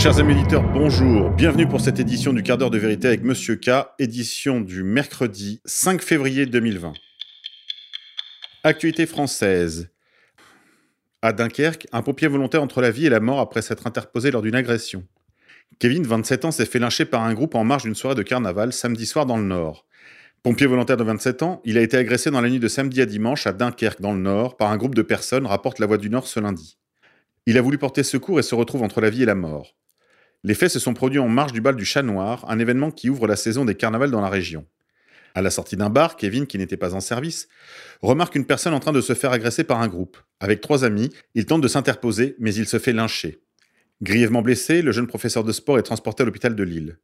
Chers amis éditeurs, bonjour. Bienvenue pour cette édition du quart d'heure de vérité avec Monsieur K, édition du mercredi 5 février 2020. Actualité française. À Dunkerque, un pompier volontaire entre la vie et la mort après s'être interposé lors d'une agression. Kevin, 27 ans, s'est fait lyncher par un groupe en marge d'une soirée de carnaval samedi soir dans le Nord. Pompier volontaire de 27 ans, il a été agressé dans la nuit de samedi à dimanche à Dunkerque, dans le Nord, par un groupe de personnes, rapporte La Voix du Nord ce lundi. Il a voulu porter secours et se retrouve entre la vie et la mort. Les faits se sont produits en marge du bal du Chat Noir, un événement qui ouvre la saison des carnavals dans la région. À la sortie d'un bar, Kevin, qui n'était pas en service, remarque une personne en train de se faire agresser par un groupe. Avec trois amis, il tente de s'interposer, mais il se fait lyncher. Grièvement blessé, le jeune professeur de sport est transporté à l'hôpital de Lille.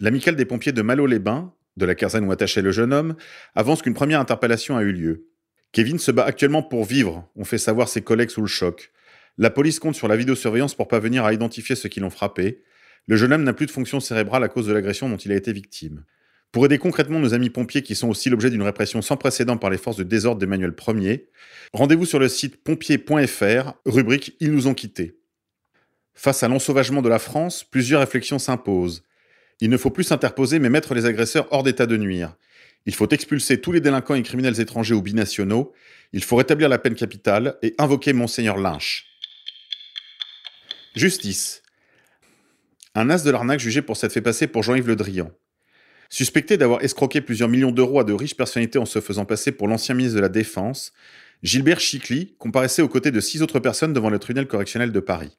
L'amicale des pompiers de Malo-les-Bains, de la caserne où attachait le jeune homme, avance qu'une première interpellation a eu lieu. Kevin se bat actuellement pour vivre, ont fait savoir ses collègues sous le choc. La police compte sur la vidéosurveillance pour parvenir à identifier ceux qui l'ont frappé. Le jeune homme n'a plus de fonction cérébrale à cause de l'agression dont il a été victime. Pour aider concrètement nos amis pompiers qui sont aussi l'objet d'une répression sans précédent par les forces de désordre d'Emmanuel Ier, rendez-vous sur le site pompier.fr, rubrique Ils nous ont quittés. Face à l'ensauvagement de la France, plusieurs réflexions s'imposent. Il ne faut plus s'interposer mais mettre les agresseurs hors d'état de nuire. Il faut expulser tous les délinquants et criminels étrangers ou binationaux. Il faut rétablir la peine capitale et invoquer Monseigneur Lynch. Justice. Un as de l'arnaque jugé pour s'être fait passer pour Jean-Yves Le Drian. Suspecté d'avoir escroqué plusieurs millions d'euros à de riches personnalités en se faisant passer pour l'ancien ministre de la Défense, Gilbert Chicly comparaissait aux côtés de six autres personnes devant le tribunal correctionnel de Paris.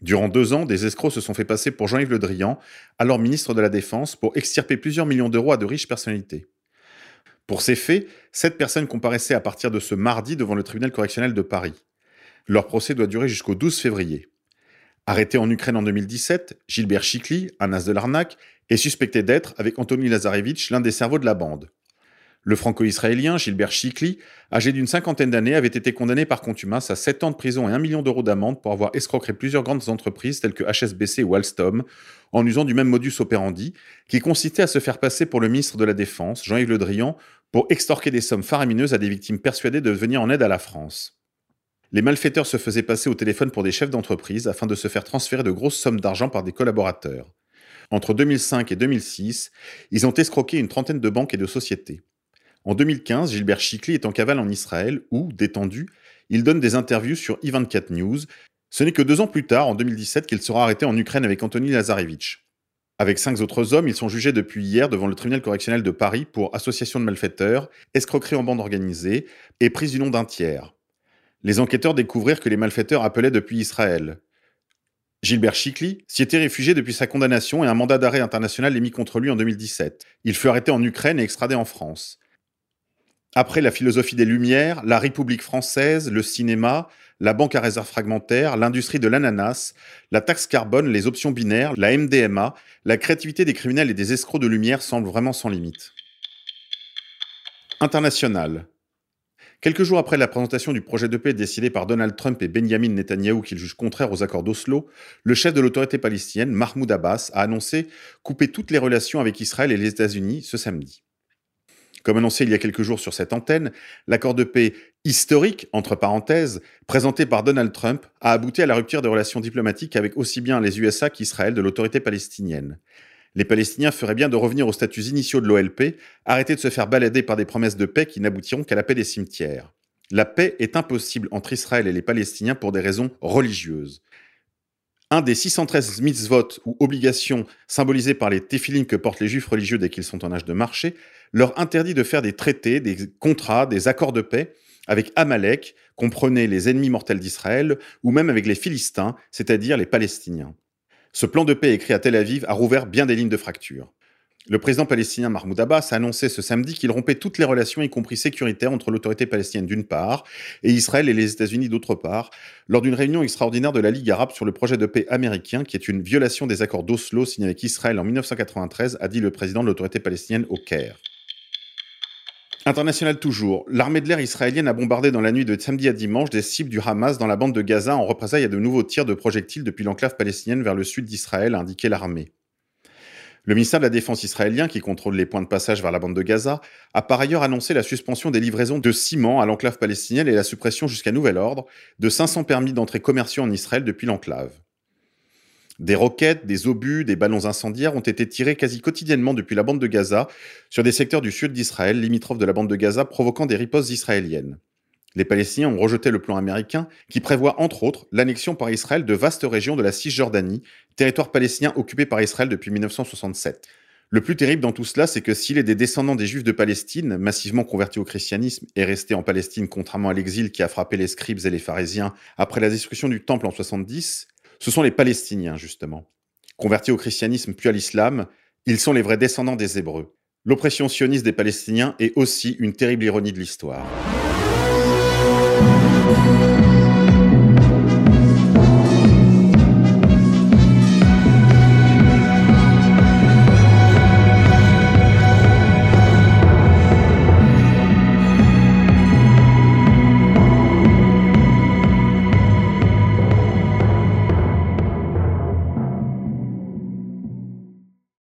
Durant deux ans, des escrocs se sont fait passer pour Jean-Yves Le Drian, alors ministre de la Défense, pour extirper plusieurs millions d'euros à de riches personnalités. Pour ces faits, sept personnes comparaissaient à partir de ce mardi devant le tribunal correctionnel de Paris. Leur procès doit durer jusqu'au 12 février. Arrêté en Ukraine en 2017, Gilbert Chikli, un as de l'arnaque, est suspecté d'être, avec Anthony Lazarevitch, l'un des cerveaux de la bande. Le franco-israélien Gilbert Chikli, âgé d'une cinquantaine d'années, avait été condamné par contumace à 7 ans de prison et 1 million d'euros d'amende pour avoir escroqué plusieurs grandes entreprises telles que HSBC ou Alstom, en usant du même modus operandi, qui consistait à se faire passer pour le ministre de la Défense, Jean-Yves Le Drian, pour extorquer des sommes faramineuses à des victimes persuadées de venir en aide à la France. Les malfaiteurs se faisaient passer au téléphone pour des chefs d'entreprise afin de se faire transférer de grosses sommes d'argent par des collaborateurs. Entre 2005 et 2006, ils ont escroqué une trentaine de banques et de sociétés. En 2015, Gilbert Chikli est en cavale en Israël où, détendu, il donne des interviews sur i24 News. Ce n'est que deux ans plus tard, en 2017, qu'il sera arrêté en Ukraine avec Anthony Lazarevitch. Avec cinq autres hommes, ils sont jugés depuis hier devant le tribunal correctionnel de Paris pour association de malfaiteurs, escroquerie en bande organisée et prise du nom d'un tiers les enquêteurs découvrirent que les malfaiteurs appelaient depuis Israël. Gilbert Chikli s'y était réfugié depuis sa condamnation et un mandat d'arrêt international est mis contre lui en 2017. Il fut arrêté en Ukraine et extradé en France. Après la philosophie des Lumières, la République française, le cinéma, la banque à réserve fragmentaire, l'industrie de l'ananas, la taxe carbone, les options binaires, la MDMA, la créativité des criminels et des escrocs de lumière semble vraiment sans limite. International. Quelques jours après la présentation du projet de paix décidé par Donald Trump et Benjamin Netanyahu qu'il juge contraire aux accords d'Oslo, le chef de l'autorité palestinienne, Mahmoud Abbas, a annoncé couper toutes les relations avec Israël et les États-Unis ce samedi. Comme annoncé il y a quelques jours sur cette antenne, l'accord de paix historique, entre parenthèses, présenté par Donald Trump, a abouti à la rupture des relations diplomatiques avec aussi bien les USA qu'Israël de l'autorité palestinienne. Les Palestiniens feraient bien de revenir aux statuts initiaux de l'OLP, arrêter de se faire balader par des promesses de paix qui n'aboutiront qu'à la paix des cimetières. La paix est impossible entre Israël et les Palestiniens pour des raisons religieuses. Un des 613 mitzvot ou obligations symbolisées par les téphilines que portent les juifs religieux dès qu'ils sont en âge de marcher leur interdit de faire des traités, des contrats, des accords de paix avec Amalek, comprenez les ennemis mortels d'Israël, ou même avec les Philistins, c'est-à-dire les Palestiniens. Ce plan de paix écrit à Tel Aviv a rouvert bien des lignes de fracture. Le président palestinien Mahmoud Abbas a annoncé ce samedi qu'il rompait toutes les relations, y compris sécuritaires, entre l'autorité palestinienne d'une part et Israël et les États-Unis d'autre part, lors d'une réunion extraordinaire de la Ligue arabe sur le projet de paix américain, qui est une violation des accords d'Oslo signés avec Israël en 1993, a dit le président de l'autorité palestinienne au Caire. International toujours. L'armée de l'air israélienne a bombardé dans la nuit de samedi à dimanche des cibles du Hamas dans la bande de Gaza en représailles à de nouveaux tirs de projectiles depuis l'enclave palestinienne vers le sud d'Israël, a indiqué l'armée. Le ministère de la Défense israélien, qui contrôle les points de passage vers la bande de Gaza, a par ailleurs annoncé la suspension des livraisons de ciment à l'enclave palestinienne et la suppression jusqu'à nouvel ordre de 500 permis d'entrée commerciaux en Israël depuis l'enclave. Des roquettes, des obus, des ballons incendiaires ont été tirés quasi quotidiennement depuis la bande de Gaza sur des secteurs du sud d'Israël, limitrophes de la bande de Gaza, provoquant des ripostes israéliennes. Les Palestiniens ont rejeté le plan américain qui prévoit entre autres l'annexion par Israël de vastes régions de la Cisjordanie, territoire palestinien occupé par Israël depuis 1967. Le plus terrible dans tout cela, c'est que s'il est des descendants des Juifs de Palestine, massivement convertis au christianisme et restés en Palestine contrairement à l'exil qui a frappé les scribes et les pharisiens après la destruction du temple en 70, ce sont les Palestiniens, justement. Convertis au christianisme puis à l'islam, ils sont les vrais descendants des Hébreux. L'oppression sioniste des Palestiniens est aussi une terrible ironie de l'histoire.